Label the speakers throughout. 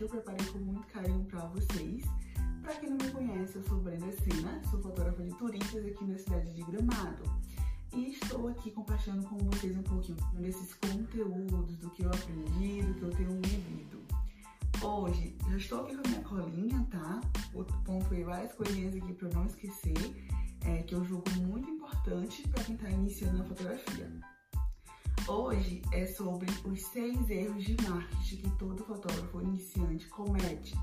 Speaker 1: que eu preparei com muito carinho para vocês. Para quem não me conhece, eu sou Brenda Sina, sou fotógrafa de turistas aqui na cidade de Gramado. E estou aqui compartilhando com vocês um pouquinho desses conteúdos, do que eu aprendi, do que eu tenho vivido. Hoje, já estou aqui com a minha colinha, tá? O pontuei várias coisinhas aqui para não esquecer, é, que eu julgo muito importante para quem está iniciando na fotografia. Hoje é sobre os seis erros de marketing que todo fotógrafo iniciante comete,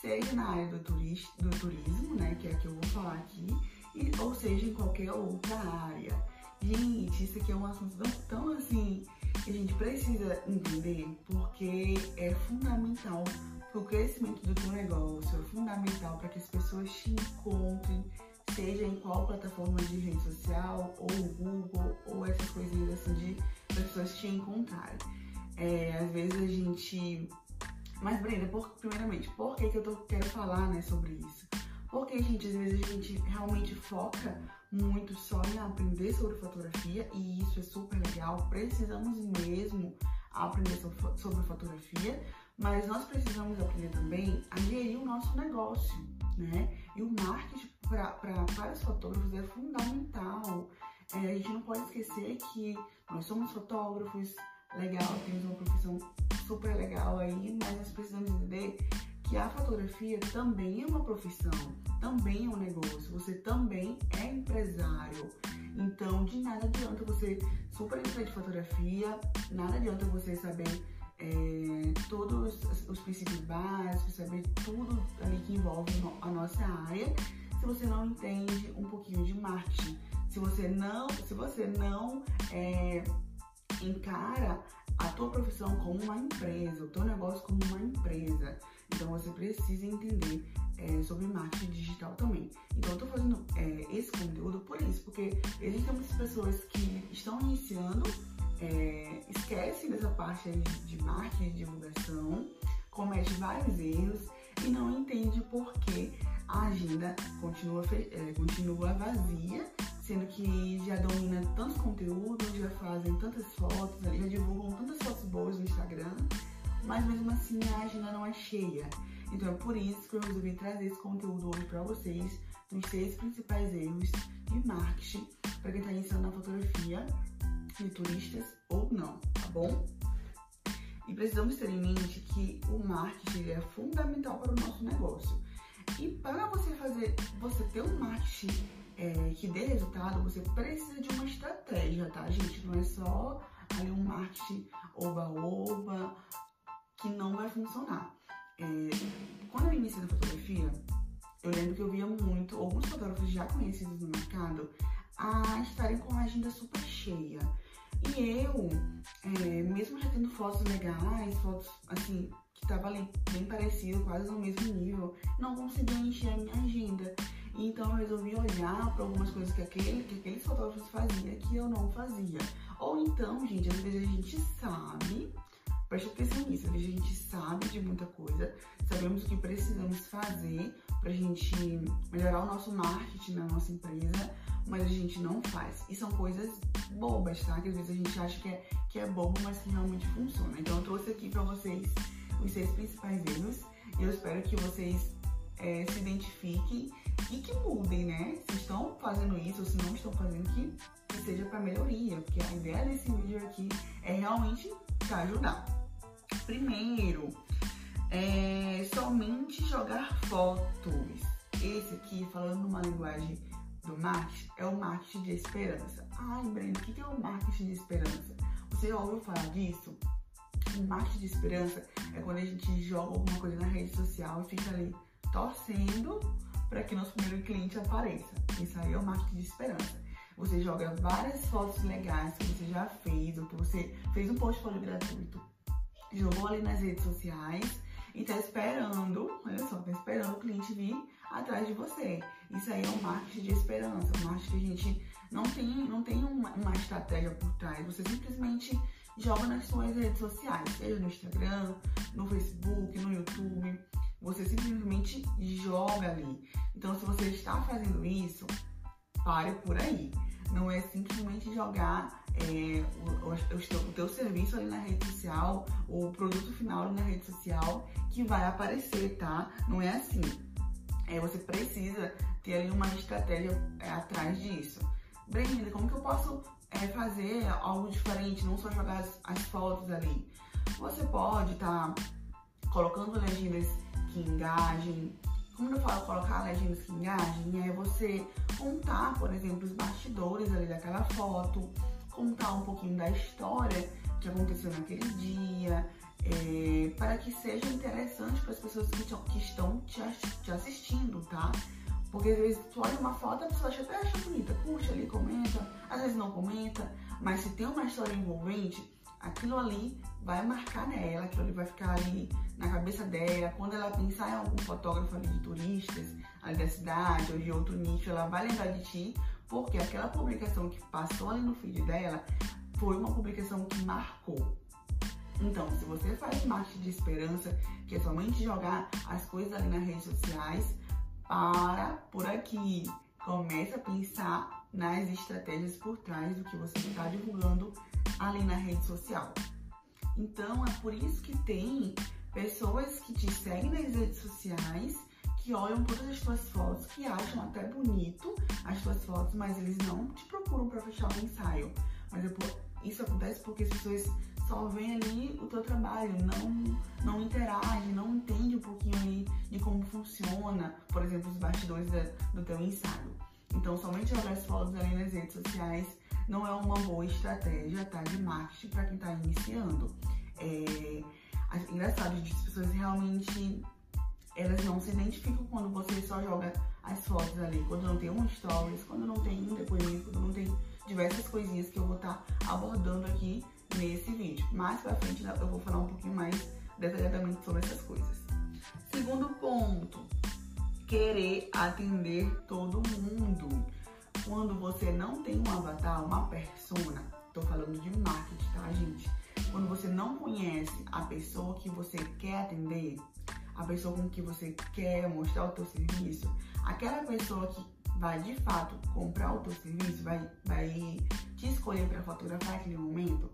Speaker 1: seja na área do, turist, do turismo, né, que é a que eu vou falar aqui, e, ou seja em qualquer outra área. Gente, isso aqui é um assunto tão, tão assim que a gente precisa entender porque é fundamental para o crescimento do teu negócio, é fundamental para que as pessoas te encontrem, seja em qual plataforma de rede social, ou Google, ou essas coisinhas assim de pessoas te encontrarem. É, às vezes a gente. Mas, Brenda, por, primeiramente, por que, que eu tô, quero falar né, sobre isso? Porque, gente, às vezes a gente realmente foca muito só em aprender sobre fotografia e isso é super legal. Precisamos mesmo aprender sobre fotografia, mas nós precisamos aprender também a gerir o nosso negócio, né? E o marketing para os fotógrafos é fundamental. É, a gente não pode esquecer que nós somos fotógrafos, legal, temos uma profissão super legal aí, mas nós precisamos entender que a fotografia também é uma profissão, também é um negócio, você também é empresário. Então, de nada adianta você super entender de fotografia, nada adianta você saber é, todos os princípios básicos, saber tudo ali que envolve a nossa área, se você não entende um pouquinho de marketing se você não, se você não é, encara a tua profissão como uma empresa, o teu negócio como uma empresa, então você precisa entender é, sobre marketing digital também. Então eu tô fazendo é, esse conteúdo por isso, porque existem muitas pessoas que estão iniciando, é, esquecem dessa parte de, de marketing, de divulgação, comete vários erros e não entende por que a agenda continua, é, continua vazia sendo que já domina tantos conteúdos, já fazem tantas fotos, já divulgam tantas fotos boas no Instagram, mas mesmo assim a agenda não é cheia. Então é por isso que eu resolvi trazer esse conteúdo hoje para vocês, dos seis principais erros de marketing para quem está iniciando na fotografia de turistas ou não, tá bom? E precisamos ter em mente que o marketing é fundamental para o nosso negócio. E para você fazer, você ter um marketing é, que dê resultado, você precisa de uma estratégia, tá, gente? Não é só ali um marketing oba-oba que não vai funcionar. É, quando eu iniciei na fotografia, eu lembro que eu via muito alguns fotógrafos já conhecidos no mercado a estarem com a agenda super cheia. E eu, é, mesmo já tendo fotos legais, fotos assim, que tava ali bem parecido, quase no mesmo nível, não conseguia encher a minha agenda. Então eu resolvi olhar para algumas coisas que, aquele, que aqueles fotógrafos faziam que eu não fazia. Ou então, gente, às vezes a gente sabe, preste atenção nisso, às vezes a gente sabe de muita coisa, sabemos o que precisamos fazer pra gente melhorar o nosso marketing na nossa empresa, mas a gente não faz. E são coisas bobas, tá? Que às vezes a gente acha que é, que é bobo, mas que realmente funciona. Então eu trouxe aqui pra vocês os seis principais erros e eu espero que vocês é, se identifiquem e que mudem, né? Se estão fazendo isso ou se não estão fazendo, que, que seja para melhoria, porque a ideia desse vídeo aqui é realmente te ajudar. Primeiro, é somente jogar fotos. Esse aqui, falando numa linguagem do marketing, é o marketing de esperança. Ai, Breno, o que é o marketing de esperança? Você já ouviu falar disso? O marketing de esperança é quando a gente joga alguma coisa na rede social e fica ali torcendo para que nosso primeiro cliente apareça. Isso aí é o marketing de esperança. Você joga várias fotos legais que você já fez, ou que você fez um portfólio gratuito, jogou ali nas redes sociais e tá esperando, olha só, tá esperando o cliente vir atrás de você. Isso aí é um marketing de esperança, um marketing que a gente não tem, não tem uma, uma estratégia por trás. Você simplesmente joga nas suas redes sociais, seja no Instagram, no Facebook, no YouTube. Você simplesmente joga ali. Então, se você está fazendo isso, pare por aí. Não é simplesmente jogar é, o, o, o, teu serviço ali na rede social, o produto final ali na rede social que vai aparecer, tá? Não é assim. É, você precisa ter ali uma estratégia é, atrás disso. Brenda, como que eu posso é, fazer algo diferente, não só jogar as, as fotos ali? Você pode estar tá colocando legendas engajem. Como eu falo colocar legendas que engajem, é você contar, por exemplo, os bastidores ali daquela foto, contar um pouquinho da história que aconteceu naquele dia, é, para que seja interessante para as pessoas que, te, que estão te, te, assistindo, tá? Porque às vezes tu olha uma foto, a pessoa acha, até acha bonita, curte ali, comenta, às vezes não comenta, mas se tem uma história envolvente, aquilo ali vai marcar nela, aquilo ali vai ficar ali na cabeça dela. Quando ela pensar em algum fotógrafo ali de turistas, ali da cidade ou de outro nicho, ela vai lembrar de ti, porque aquela publicação que passou ali no feed dela foi uma publicação que marcou. Então, se você faz marketing de esperança, que é somente jogar as coisas ali nas redes sociais, para por aqui. Comece a pensar nas estratégias por trás do que você está divulgando ali na rede social. Então, é por isso que tem pessoas que te seguem nas redes sociais, que olham todas as suas fotos, que acham até bonito as suas fotos, mas eles não te procuram para fechar um ensaio. Mas é isso acontece porque as pessoas só veem ali o teu trabalho, não, não interage, não entende um pouquinho ali de como funciona, por exemplo, os bastidores do teu ensaio. Então, somente jogar as fotos ali nas redes sociais não é uma boa estratégia tá, de marketing para quem está iniciando. É, engraçado, as pessoas realmente elas não se identificam quando você só joga as fotos ali, quando não tem um stories, quando não tem um depoimento, quando não tem diversas coisinhas que eu vou estar tá abordando aqui nesse vídeo. Mais pra frente eu vou falar um pouquinho mais detalhadamente sobre essas coisas. Segundo ponto, querer atender todo mundo. Quando você não tem um avatar, uma persona, tô falando de marketing, tá, gente? Quando você não conhece a pessoa que você quer atender, a pessoa com que você quer mostrar o teu serviço, aquela pessoa que vai de fato comprar o teu serviço, vai, vai te escolher para fotografar aquele momento,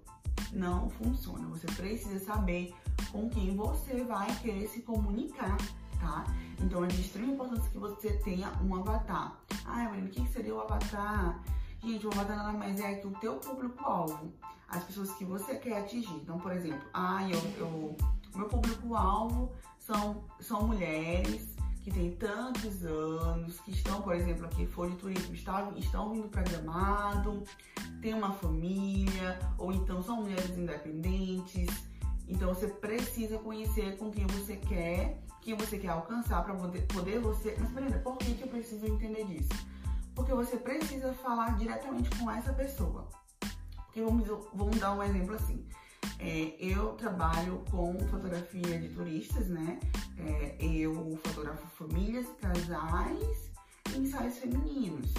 Speaker 1: não funciona. Você precisa saber com quem você vai querer se comunicar, tá? Então é de extrema importância que você tenha um avatar. Ah, Evelyn, o que seria o avatar? Gente, o avatar nada mais é que o teu público-alvo, as pessoas que você quer atingir. Então, por exemplo, ah, eu, eu meu público-alvo são, são mulheres que têm tantos anos, que estão, por exemplo, aqui for de turismo, estão, estão vindo para Gramado, têm uma família, ou então são mulheres independentes. Então você precisa conhecer com quem você quer, quem você quer alcançar para poder, poder você. Mas Brenda, por que, que eu preciso entender disso? Porque você precisa falar diretamente com essa pessoa. Porque vamos, vamos dar um exemplo assim. É, eu trabalho com fotografia de turistas, né? É, eu fotografo famílias, casais e ensaios femininos.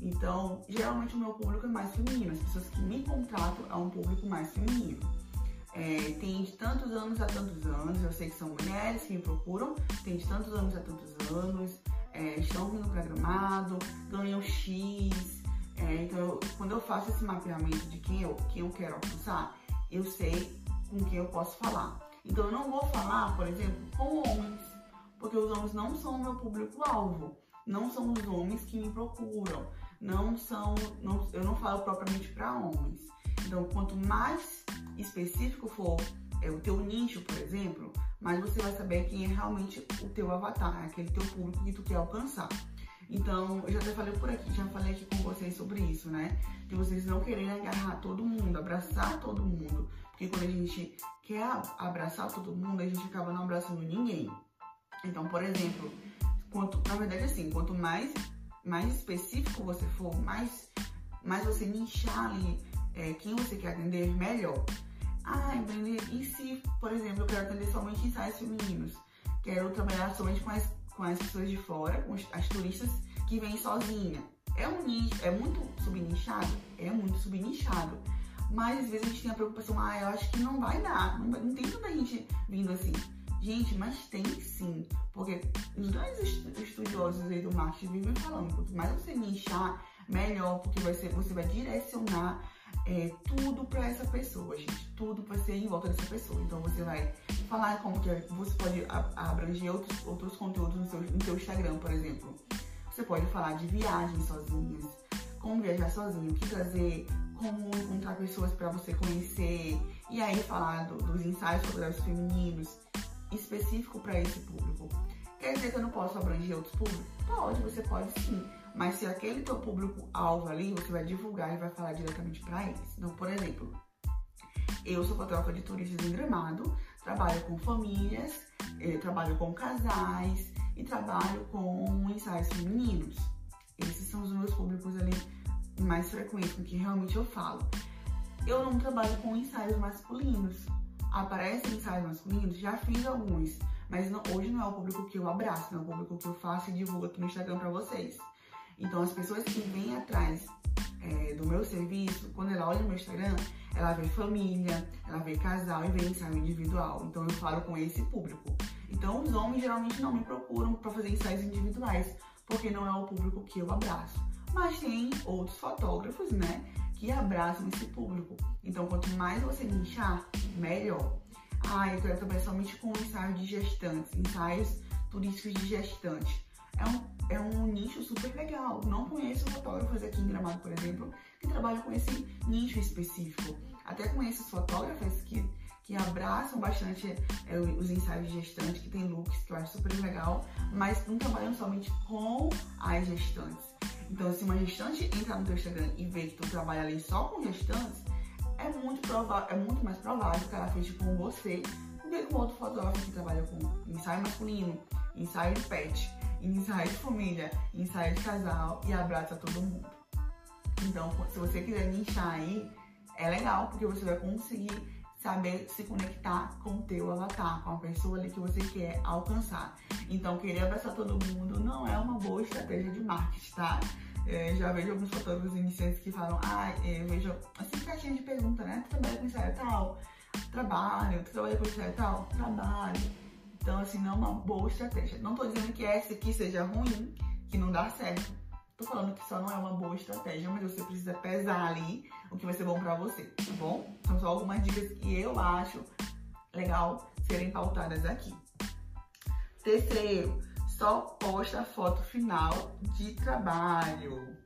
Speaker 1: Então, geralmente o meu público é mais feminino. As pessoas que me contratam é um público mais feminino. É, tem de tantos anos a tantos anos, eu sei que são mulheres que me procuram, tem de tantos anos a tantos anos, é, estão vindo programado, ganham X. É, então, eu, quando eu faço esse mapeamento de quem eu, quem eu quero alcançar, eu sei com quem eu posso falar. Então eu não vou falar, por exemplo, com homens, porque os homens não são o meu público-alvo, não são os homens que me procuram, não são, não, eu não falo propriamente para homens. Então, quanto mais específico for é, o teu nicho, por exemplo, mais você vai saber quem é realmente o teu avatar, aquele teu público que tu quer alcançar. Então, eu já até falei por aqui, já falei aqui com vocês sobre isso, né? De vocês não quererem agarrar todo mundo, abraçar todo mundo. Porque quando a gente quer abraçar todo mundo, a gente acaba não abraçando ninguém. Então, por exemplo, quanto, na verdade, assim, quanto mais, mais específico você for, mais, mais você nichar ali é, quem você quer atender, melhor. Ah, Brenda, e se, por exemplo, eu quero atender somente ensaios femininos? Quero trabalhar somente com as com as pessoas de fora, com as turistas que vêm sozinha. É um nicho, é muito subnichado? É muito subnichado. Mas às vezes a gente tem a preocupação, ah, eu acho que não vai dar, não, não tem tanta gente vindo assim. Gente, mas tem sim, porque os grandes estudiosos aí do marketing vivem falando, quanto mais você nichar, melhor, porque vai ser, você vai direcionar é, tudo para essa pessoa, gente. Tudo vai ser em volta dessa pessoa. Então você vai falar como que você pode abranger outros, outros conteúdos no seu, no seu Instagram, por exemplo. Você pode falar de viagens sozinhas, como viajar sozinho, o que trazer, como encontrar pessoas para você conhecer, e aí falar do, dos ensaios fotográficos femininos específico para esse público. Quer dizer que eu não posso abranger outros públicos? Pode, você pode sim. Mas se aquele teu público-alvo ali, você vai divulgar e vai falar diretamente para eles. Então, por exemplo, eu sou fotógrafa de turistas em Gramado, trabalho com famílias, eh, trabalho com casais e trabalho com ensaios femininos. Esses são os meus públicos ali mais frequentes, com que realmente eu falo. Eu não trabalho com ensaios masculinos. Aparecem ensaios masculinos, já fiz alguns, mas não, hoje não é o público que eu abraço, não é o público que eu faço e divulgo aqui no Instagram para vocês. Então, as pessoas que vêm atrás é, do meu serviço, quando ela olha o meu Instagram, ela vê família, ela vê casal e vê ensaio individual. Então, eu falo com esse público. Então, os homens geralmente não me procuram para fazer ensaios individuais, porque não é o público que eu abraço. Mas tem outros fotógrafos, né, que abraçam esse público. Então, quanto mais você nichar, melhor. Ah, eu quero trabalhar somente com ensaios de gestantes, ensaios turísticos de gestantes. É um, é um nicho super legal. Não conheço fotógrafos aqui em Gramado, por exemplo, que trabalham com esse nicho específico. Até conheço fotógrafas que, que abraçam bastante é, os ensaios de gestantes, que tem looks que eu acho super legal, mas não trabalham somente com as gestantes. Então, se uma gestante entrar no teu Instagram e ver que tu trabalha ali só com gestantes, é muito, provável, é muito mais provável que ela feche com você do que com outro fotógrafo que trabalha com ensaio masculino, ensaio de pet, ensaio de família, ensaio de casal e abraça todo mundo. Então, se você quiser nichar aí, é legal, porque você vai conseguir saber se conectar com o teu avatar, com a pessoa ali que você quer alcançar. Então, querer abraçar todo mundo não é uma boa estratégia de marketing, tá? É, já vejo alguns fotógrafos iniciantes que falam, ah, é, eu vejo assim caixinha de pergunta, né? Tu trabalha com ensaio tal? Trabalho. Tu trabalha com ensaio tal? Trabalho. Então, assim, não é uma boa estratégia. Não tô dizendo que essa aqui seja ruim, que não dá certo. Tô falando que só não é uma boa estratégia, mas você precisa pesar ali o que vai ser bom pra você, tá bom? São só algumas dicas que eu acho legal serem pautadas aqui. Terceiro, só posta a foto final de trabalho.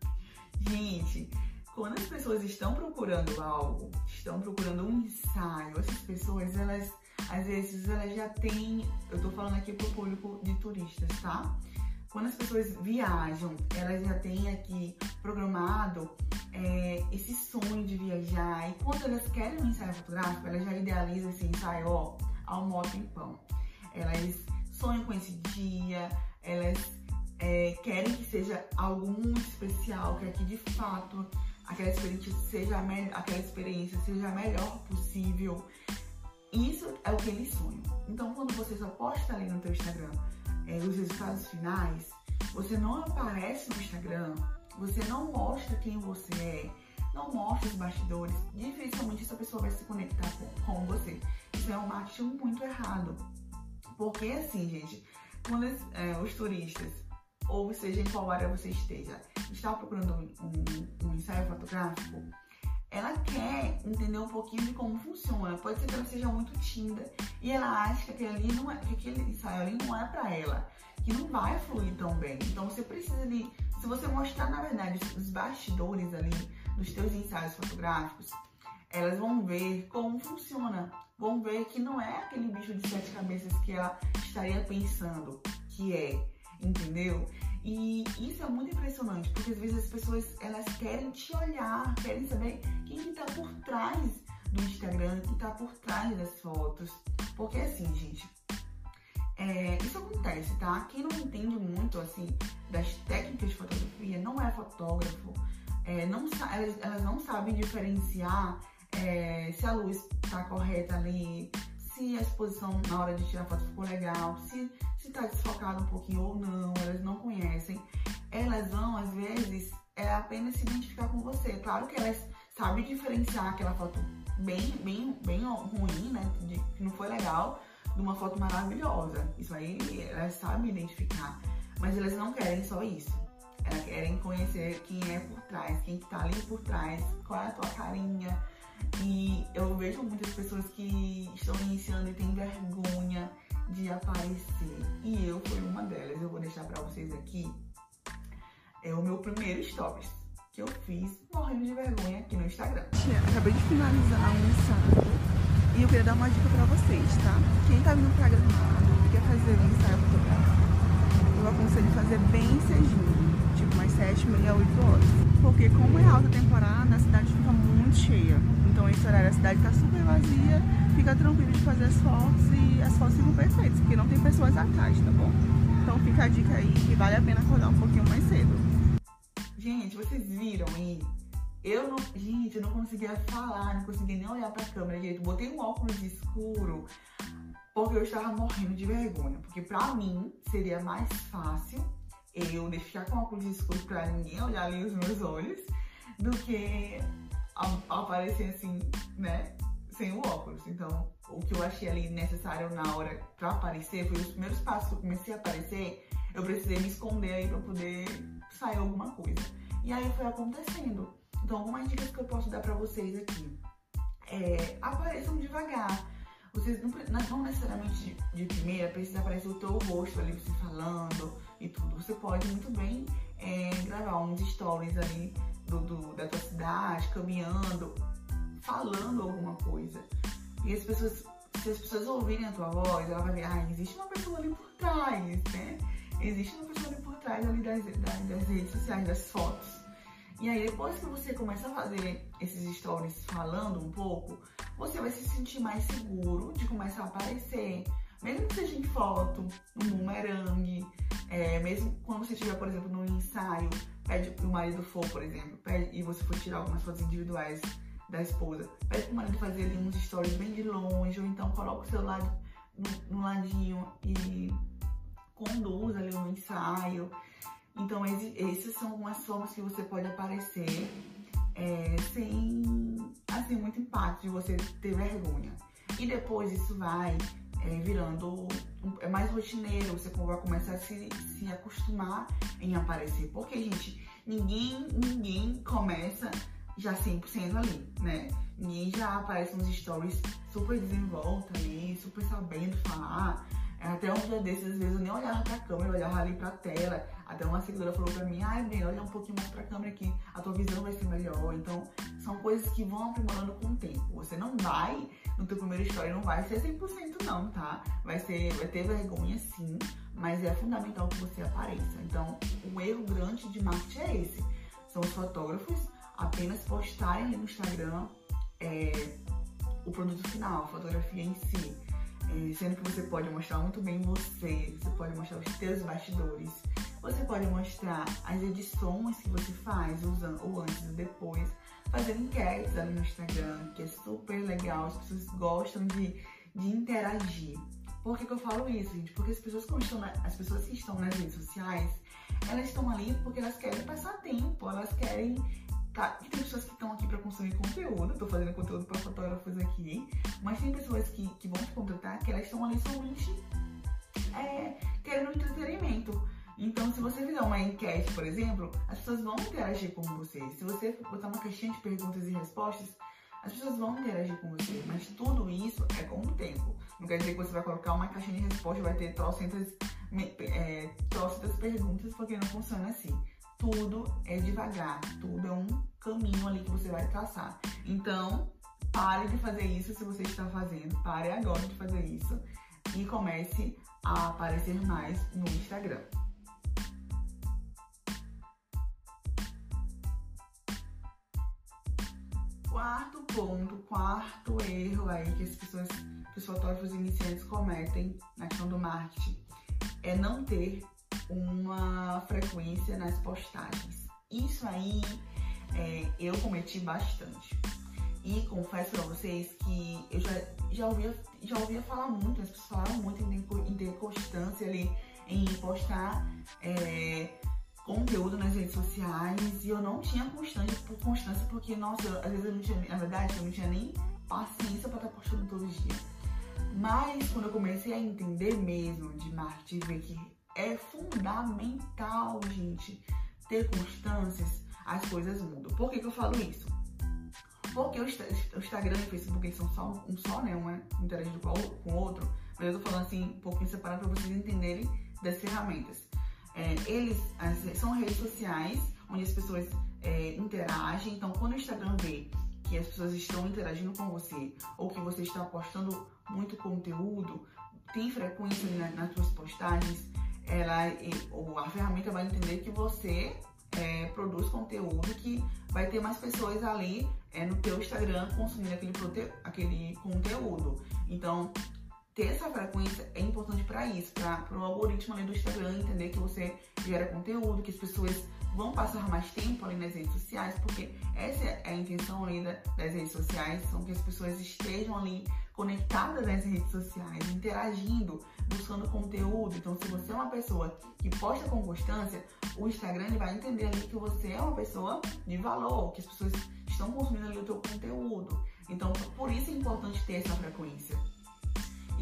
Speaker 1: Gente, quando as pessoas estão procurando algo, estão procurando um ensaio, essas pessoas, elas, às vezes, elas já têm, eu tô falando aqui pro público de turistas, tá? Quando as pessoas viajam, elas já têm aqui programado é, esse sonho de viajar. E quando elas querem um ensaio fotográfico, elas já idealizam esse ensaio, ó, moto em pão. Elas sonham com esse dia, elas é, querem que seja algo muito especial, que aqui de fato aquela experiência seja a, aquela experiência seja a melhor possível. Isso é o que eles sonham. Então, quando você só posta ali no teu Instagram é, os resultados finais, você não aparece no Instagram, você não mostra quem você é, não mostra os bastidores, dificilmente essa pessoa vai se conectar com, você. Isso é um marketing muito errado. Porque assim, gente, quando é, os turistas, ou seja em qual área você esteja, está procurando um, um, um ensaio fotográfico, ela quer entender um pouquinho de como funciona. Pode ser que ela seja muito tímida e ela acha que aquele, ali não é, que aquele ensaio ali não é para ela, que não vai fluir tão bem. Então você precisa de, se você mostrar na verdade os bastidores ali dos teus ensaios fotográficos, elas vão ver como funciona, vão ver que não é aquele bicho de sete cabeças que ela estaria pensando que é, entendeu? E isso é muito impressionante, porque às vezes as pessoas elas querem te olhar, querem saber quem que tá por trás do Instagram, que tá por trás das fotos. Porque assim, gente, é, isso acontece, tá? Quem não entende muito, assim, das técnicas de fotografia, não é fotógrafo, é, não, elas, elas não sabem diferenciar é, se a luz tá correta ali, se a exposição na hora de tirar foto ficou legal, se, se tá desfocado um pouquinho ou não, elas não conhecem. Elas vão, às vezes, é apenas se identificar com você. Claro que elas sabem diferenciar aquela foto bem, bem, bem ruim, né? De, que não foi legal, de uma foto maravilhosa. Isso aí elas sabem identificar. Mas elas não querem só isso. Elas querem conhecer quem é por trás, quem tá ali por trás, qual é a tua carinha. E eu vejo muitas pessoas que estão iniciando e têm vergonha de aparecer. E eu fui uma delas. Eu vou deixar pra vocês aqui é o meu primeiro stories que eu fiz morrendo de vergonha aqui no Instagram.
Speaker 2: Acabei de finalizar um ensaio e eu queria dar uma dica pra vocês, tá? Quem tá vindo pra Gramado e quer fazer um ensaio fotográfico, eu aconselho fazer bem cedinho, tipo umas 7, meia, 8 horas. Porque como é alta temporada, a cidade fica muito cheia. Então esse horário a cidade tá super vazia, fica tranquilo de fazer as fotos e as fotos ficam perfeitas, porque não tem pessoas atrás, tá bom? Então fica a dica aí que vale a pena acordar um pouquinho mais cedo.
Speaker 1: Gente, vocês viram aí? Eu não. Gente, eu não conseguia falar, não conseguia nem olhar pra câmera direito. Botei um óculos escuro porque eu estava morrendo de vergonha. Porque pra mim seria mais fácil eu deixar com óculos escuro pra ninguém olhar ali os meus olhos do que aparecer assim, né? Sem o óculos. Então, o que eu achei ali necessário na hora pra aparecer foi os primeiros passos que eu comecei a aparecer. Eu precisei me esconder aí pra poder sair alguma coisa. E aí foi acontecendo. Então, algumas dicas que eu posso dar pra vocês aqui. É, apareçam devagar. Vocês não, não necessariamente de, de, primeira precisa aparecer o teu rosto ali, você falando e tudo. Você pode muito bem é, gravar uns stories ali do, do, da tua cidade, caminhando, falando alguma coisa. E as pessoas, se as pessoas ouvirem a tua voz, ela vai ver, ah, existe uma pessoa ali por trás, né? existe uma pessoa ali por trás ali das, das, das redes sociais, das fotos. E aí, depois que você começa a fazer esses stories falando um pouco, você vai se sentir mais seguro de começar a aparecer. Mesmo que seja em foto, no bumerangue, é, mesmo quando você estiver, por exemplo, no ensaio, pede pro marido for, por exemplo, pede, e você for tirar algumas fotos individuais da esposa, pede pro marido fazer ali uns stories bem de longe, ou então coloca o celular no, no ladinho e conduz ali um ensaio. Então, essas são algumas formas que você pode aparecer é, sem assim, muito impacto de você ter vergonha. E depois isso vai é, virando é mais rotineiro, você vai começar a se, se acostumar em aparecer. Porque, gente, ninguém, ninguém começa já 100% ali, né? Ninguém já aparece nos stories super desenvolta ali, super sabendo falar. Até um dia desses, às vezes eu nem olhava pra câmera, eu olhava ali pra tela. Até uma seguidora falou pra mim, ai, Breno, olha um pouquinho mais pra câmera aqui, a tua visão vai ser melhor. Então, são coisas que vão aprimorando com o tempo. Você não vai, no teu primeiro story, não vai ser 100% não, tá? Vai, ser, vai ter vergonha sim, mas é fundamental que você apareça. Então, o erro grande de marketing é esse. São os fotógrafos apenas postarem ali no Instagram é, o produto final, a fotografia em si sendo que você pode mostrar muito bem você, você pode mostrar os seus bastidores, você pode mostrar as edições que você faz, usando o antes e depois, fazer enquetes ali no Instagram, que é super legal, as pessoas gostam de, de interagir. Por que, que eu falo isso, gente? Porque as pessoas, que estão na, as pessoas que estão nas redes sociais, elas estão ali porque elas querem passar tempo, elas querem Tá, e tem pessoas que estão aqui para consumir conteúdo, estou fazendo conteúdo para fotógrafos aqui, mas tem pessoas que, que vão te contratar que elas estão ali somente é, querendo entretenimento. Então, se você fizer uma enquete, por exemplo, as pessoas vão interagir com você. Se você botar uma caixinha de perguntas e respostas, as pessoas vão interagir com você. Mas tudo isso é com o tempo. Não quer dizer que você vai colocar uma caixinha de resposta e vai ter trocentas, é, trocentas perguntas, porque não funciona assim tudo é devagar, tudo é um caminho ali que você vai traçar. Então, pare de fazer isso se você está fazendo, pare agora de fazer isso e comece a aparecer mais no Instagram. Quarto ponto, quarto erro aí que as pessoas, que os fotógrafos iniciantes cometem na questão do marketing é não ter uma frequência nas postagens. Isso aí é, eu cometi bastante. E confesso pra vocês que eu já, já, ouvia, já ouvia falar muito, as pessoas falaram muito em, ter constância ali, em postar é, conteúdo nas redes sociais. E eu não tinha constância, por constância porque, nossa, eu, às vezes eu não tinha, na verdade, eu não tinha nem paciência pra estar postando todos os dias. Mas quando eu comecei a entender mesmo de marketing, ver que é fundamental, gente, ter constâncias, as coisas mudam. Por que, que eu falo isso? Porque o Instagram e o Facebook são só um só, né? Um é interagindo com o outro. Mas eu tô falando assim, um pouquinho separado para vocês entenderem das ferramentas. É, eles as, são redes sociais onde as pessoas é, interagem. Então, quando o Instagram vê que as pessoas estão interagindo com você ou que você está postando muito conteúdo, tem frequência na, nas suas postagens, ela, ou a ferramenta vai entender que você é, produz conteúdo que vai ter mais pessoas ali é, no teu Instagram consumindo aquele, aquele conteúdo. Então, ter essa frequência é importante para isso, para o algoritmo ali do Instagram entender que você gera conteúdo, que as pessoas vão passar mais tempo ali nas redes sociais, porque essa é a intenção ali das redes sociais, são que as pessoas estejam ali conectadas nas redes sociais, interagindo, buscando conteúdo. Então, se você é uma pessoa que posta com constância, o Instagram ele vai entender ali que você é uma pessoa de valor, que as pessoas estão consumindo ali o teu conteúdo. Então, por isso é importante ter essa frequência.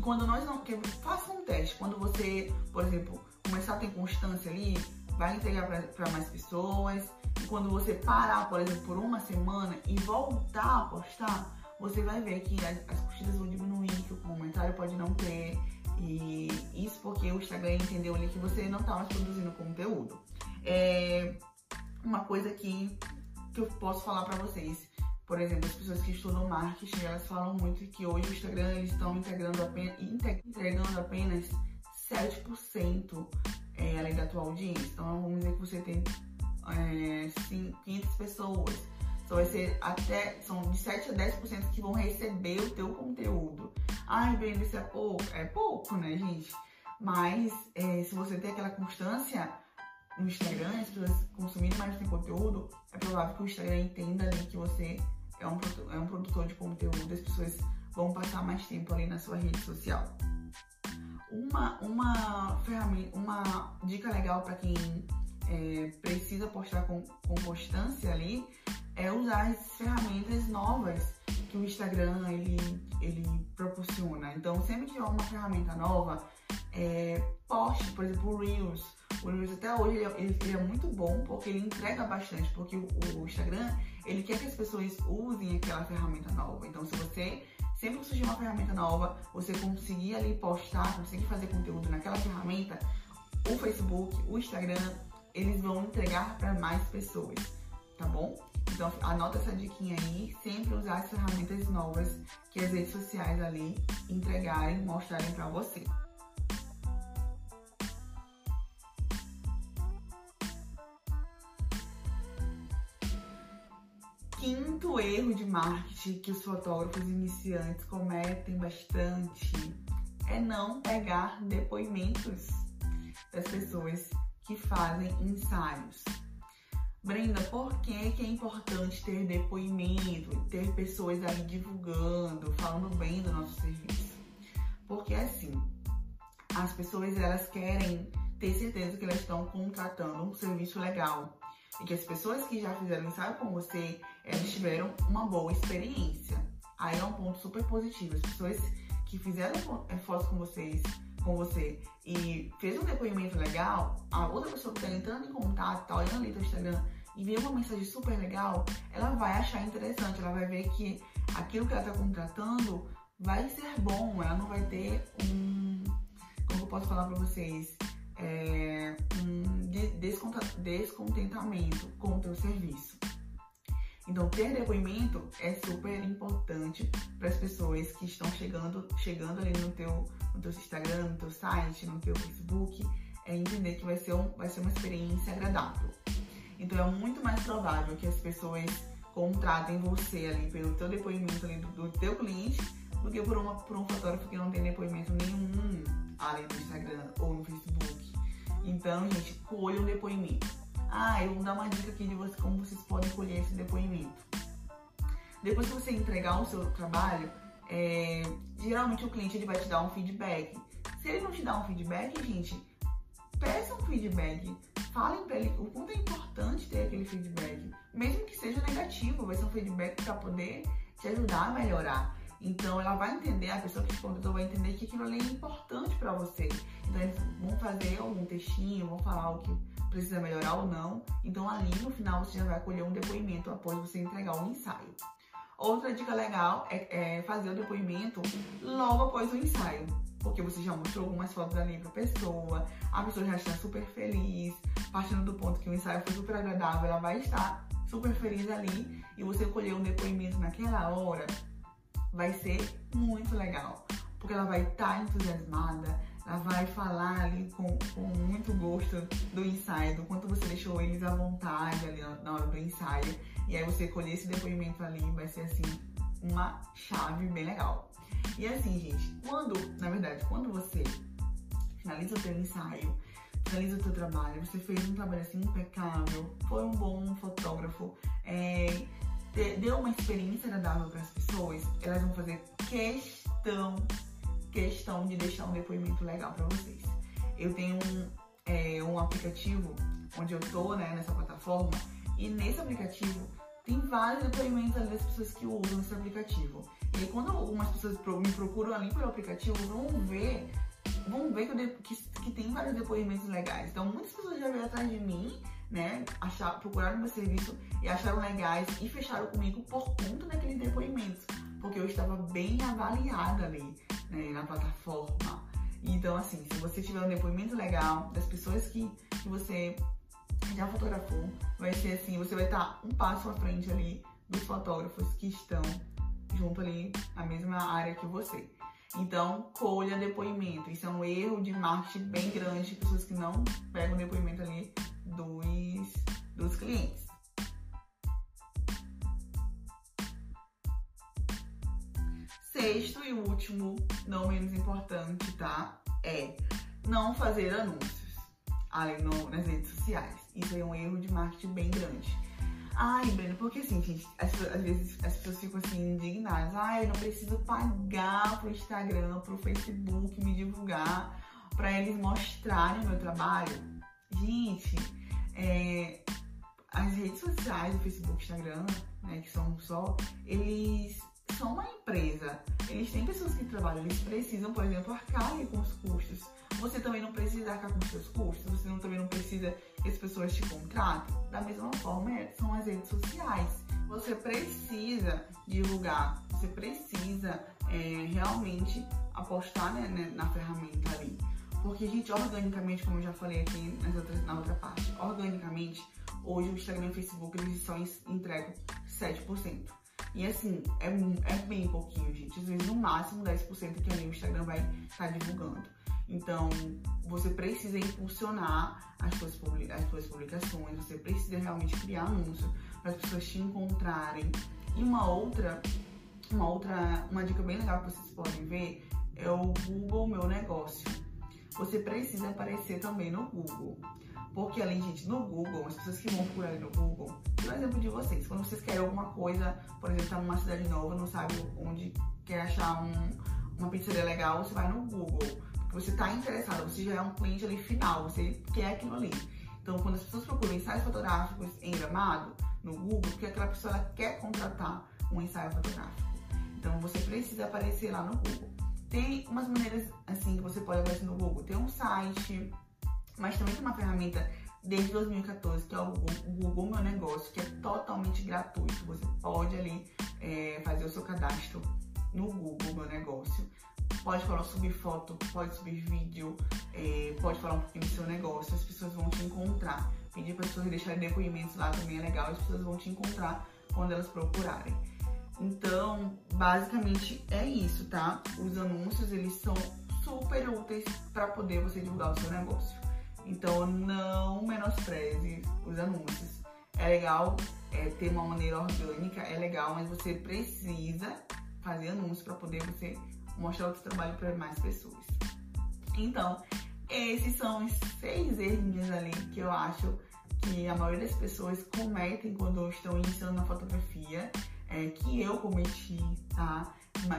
Speaker 1: E quando nós não. Faça um teste. Quando você, por exemplo, começar a ter constância ali, vai entregar para mais pessoas. E quando você parar, por exemplo, por uma semana e voltar a postar, você vai ver que as, as curtidas vão diminuir, que o comentário pode não ter. E isso porque o Instagram entendeu ali que você não está mais produzindo conteúdo. É uma coisa que, que eu posso falar para vocês. Por exemplo, as pessoas que estudam marketing, elas falam muito que hoje o Instagram eles estão integrando apenas, entregando apenas 7% é, além da tua audiência. Então, vamos dizer que você tem é, 500 pessoas. Então, vai ser até, são de 7 a 10% que vão receber o teu conteúdo. Ai, Brenda, isso é pouco? É pouco, né, gente? Mas, é, se você tem aquela constância no Instagram, as pessoas consumindo mais teu conteúdo, é provável que o Instagram entenda ali que você é um, é um produtor de conteúdo, as pessoas vão passar mais tempo ali na sua rede social. Uma, uma ferramenta, uma dica legal para quem é, precisa postar com, com constância ali é usar as ferramentas novas que o Instagram ele, ele proporciona. Então, sempre que tiver uma ferramenta nova, é, poste, por exemplo, Reels. O Reels até hoje ele, é, ele, é muito bom porque ele entrega bastante, porque o, o, Instagram ele quer que as pessoas usem aquela ferramenta nova. Então, se você sempre que surgir uma ferramenta nova, você conseguir ali postar, conseguir fazer conteúdo naquela ferramenta, o Facebook, o Instagram, eles vão entregar para mais pessoas, tá bom? Então anota essa diquinha aí, sempre usar as ferramentas novas que as redes sociais ali entregarem, mostrarem para você. Quinto erro de marketing que os fotógrafos iniciantes cometem bastante é não pegar depoimentos das pessoas que fazem ensaios. Brenda, por que, é importante ter depoimento, ter pessoas ali divulgando, falando bem do nosso serviço? Porque assim, as pessoas elas querem ter certeza que elas estão contratando um serviço legal e que as pessoas que já fizeram ensaio com você, elas tiveram uma boa experiência. Aí é um ponto super positivo. As pessoas que fizeram é, fotos com vocês, com você e fez um depoimento legal, a outra pessoa que está entrando em contato, tá olhando ali no Instagram e vê uma mensagem super legal, ela vai achar interessante, ela vai ver que aquilo que ela está contratando vai ser bom, ela não vai ter um. Como eu posso falar para vocês? é, um descontentamento com o teu serviço. Então, ter depoimento é super importante para as pessoas que estão chegando, chegando ali no teu, no teu Instagram, no teu site, no teu Facebook, é entender que vai ser, um, vai ser uma experiência agradável. Então, é muito mais provável que as pessoas contratem você ali pelo teu depoimento ali do, do teu cliente do que por, uma, por um fotógrafo que não tem depoimento nenhum ali no Instagram ou no Facebook. Então, gente, colha um depoimento. Ah, eu vou dar uma dica aqui de você, como vocês podem colher esse depoimento. Depois que você entregar o seu trabalho, é, geralmente o cliente ele vai te dar um feedback. Se ele não te dá um feedback, gente, peça um feedback. Falem pra ele o quanto é importante ter aquele feedback. Mesmo que seja negativo, vai ser um feedback para poder te ajudar a melhorar. Então ela vai entender, a pessoa que te contratou vai entender que aquilo ali é importante para você. Então eles vão fazer algum textinho, vão falar o que precisa melhorar ou não. Então ali no final você já vai colher um depoimento após você entregar o ensaio. Outra dica legal é, é fazer o depoimento logo após o ensaio. Porque você já mostrou algumas fotos ali pra pessoa, a pessoa já está super feliz, partindo do ponto que o ensaio foi super agradável, ela vai estar super feliz ali e você colher um depoimento naquela hora, vai ser muito legal. Porque ela vai estar tá entusiasmada, ela vai falar ali com, com muito gosto do ensaio, do quanto você deixou eles à vontade ali na, hora do ensaio. E aí você colher esse depoimento ali vai ser assim uma chave bem legal. E assim, gente, quando, na verdade, quando você finaliza o seu ensaio, finaliza o seu trabalho, você fez um trabalho assim impecável, foi um bom fotógrafo, é, deu uma experiência agradável para as pessoas, elas vão fazer questão, questão de deixar um depoimento legal para vocês. Eu tenho um, é, um aplicativo onde eu tô, né, nessa plataforma, e nesse aplicativo tem vários depoimentos das pessoas que usam esse aplicativo. E quando algumas pessoas me procuram ali pelo aplicativo, vão ver, vão ver que, que, que tem vários depoimentos legais. Então, muitas pessoas já vieram atrás de mim, né? Achar, procuraram meu serviço e acharam legais e fecharam comigo por conta daqueles depoimentos. Porque eu estava bem avaliada ali, né, na plataforma. Então, assim, se você tiver um depoimento legal das pessoas que, que você já fotografou, vai ser assim, você vai estar um passo à frente ali dos fotógrafos que estão junto ali na mesma área que você. Então, colha depoimento. Isso é um erro de marketing bem grande, pessoas que não pegam depoimento ali dos, dos clientes. Sexto e último, não menos importante, tá? É não fazer anúncios ali no, nas redes sociais. Isso é um erro de marketing bem grande. Ai, Breno, porque assim, gente, às, às vezes as pessoas ficam assim indignadas. Ai, eu não preciso pagar pro Instagram, pro Facebook me divulgar, para eles mostrarem o meu trabalho. Gente, é, as redes sociais, o Facebook, Instagram, né, que são só, eles são uma. Eles têm pessoas que trabalham, eles precisam, por exemplo, arcar com os custos. Você também não precisa arcar com os seus custos, você não, também não precisa que as pessoas te contratem. Da mesma forma, é, são as redes sociais. Você precisa divulgar, você precisa é, realmente apostar né, né, na ferramenta ali. Porque, gente, organicamente, como eu já falei aqui outras, na outra parte, organicamente, hoje o Instagram e o Facebook eles só entregam 7%. E assim, é, é bem pouquinho, gente. Às vezes, no máximo, 10% que o Instagram vai estar tá divulgando. Então, você precisa impulsionar as suas, as suas publicações, você precisa realmente criar anúncio para as pessoas te encontrarem. E uma outra, uma outra, uma dica bem legal que vocês podem ver é o Google Meu Negócio. Você precisa aparecer também no Google. Porque além, gente, no Google, as pessoas que vão procurar no Google, um exemplo de vocês, quando vocês querem alguma coisa, por exemplo, tá numa cidade nova, não sabe onde quer achar um, uma pizzaria legal, você vai no Google você está interessado, você já é um cliente ali final, você quer aquilo ali. Então, quando as pessoas procuram ensaios fotográficos em gramado no Google, porque aquela pessoa quer contratar um ensaio fotográfico. Então, você precisa aparecer lá no Google. Tem umas maneiras assim que você pode aparecer no Google. Tem um site, mas também tem uma ferramenta desde 2014 que é o Google Meu Negócio, que é totalmente gratuito. Você pode ali é, fazer o seu cadastro no Google Meu Negócio pode falar subir foto, pode subir vídeo, é, pode falar um pouquinho do seu negócio, as pessoas vão te encontrar. Pedir para as pessoas deixarem depoimentos lá também é legal, as pessoas vão te encontrar quando elas procurarem. Então, basicamente é isso, tá? Os anúncios, eles são super úteis para poder você divulgar o seu negócio. Então, não menospreze os anúncios. É legal é, ter uma maneira orgânica, é legal, mas você precisa fazer anúncios para poder você mostrar o seu trabalho para mais pessoas. Então, esses são os seis erros ali que eu acho que a maioria das pessoas cometem quando estão iniciando na fotografia, é, que eu cometi, tá?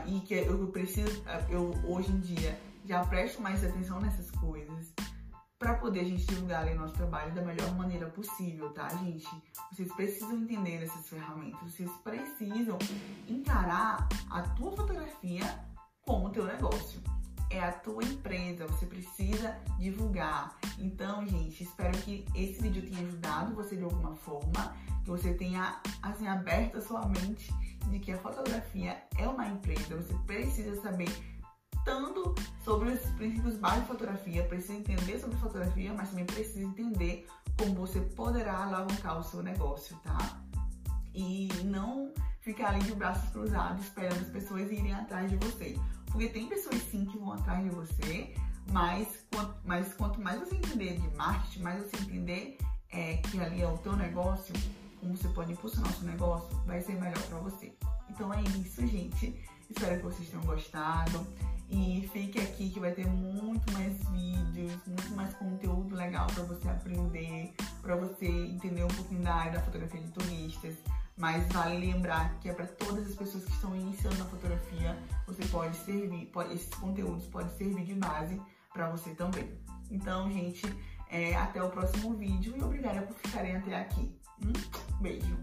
Speaker 1: E que eu preciso, eu hoje em dia já presto mais atenção nessas coisas para poder a gente divulgar ali nosso trabalho da melhor maneira possível, tá, gente? Vocês precisam entender essas ferramentas, vocês precisam encarar a tua fotografia com o teu negócio. é a tua empresa, você precisa divulgar. Então, gente, espero que esse vídeo tenha ajudado você de alguma forma, que você tenha assim aberto a sua mente de que a fotografia é uma empresa, você precisa saber tanto sobre os princípios básicos de fotografia, precisa entender sobre fotografia, mas também precisa entender como você poderá alavancar o seu negócio, tá? E não ficar ali de braços cruzados esperando as pessoas irem atrás de você. Porque tem pessoas sim que vão atrás de você, mas, mas quanto mais você entender de marketing, mais você entender é, que ali é o teu negócio, como você pode impulsionar o seu negócio, vai ser melhor para você. Então é isso, gente. Espero que vocês tenham gostado. E fique aqui que vai ter muito mais vídeos, muito mais conteúdo legal para você aprender, para você entender um pouquinho da área da fotografia de turistas. Mas vale lembrar que é para todas as pessoas que estão iniciando na fotografia, você pode servir, pode, esses conteúdos podem servir de base para você também. Então, gente, é, até o próximo vídeo e obrigada por ficarem até aqui. Um beijo!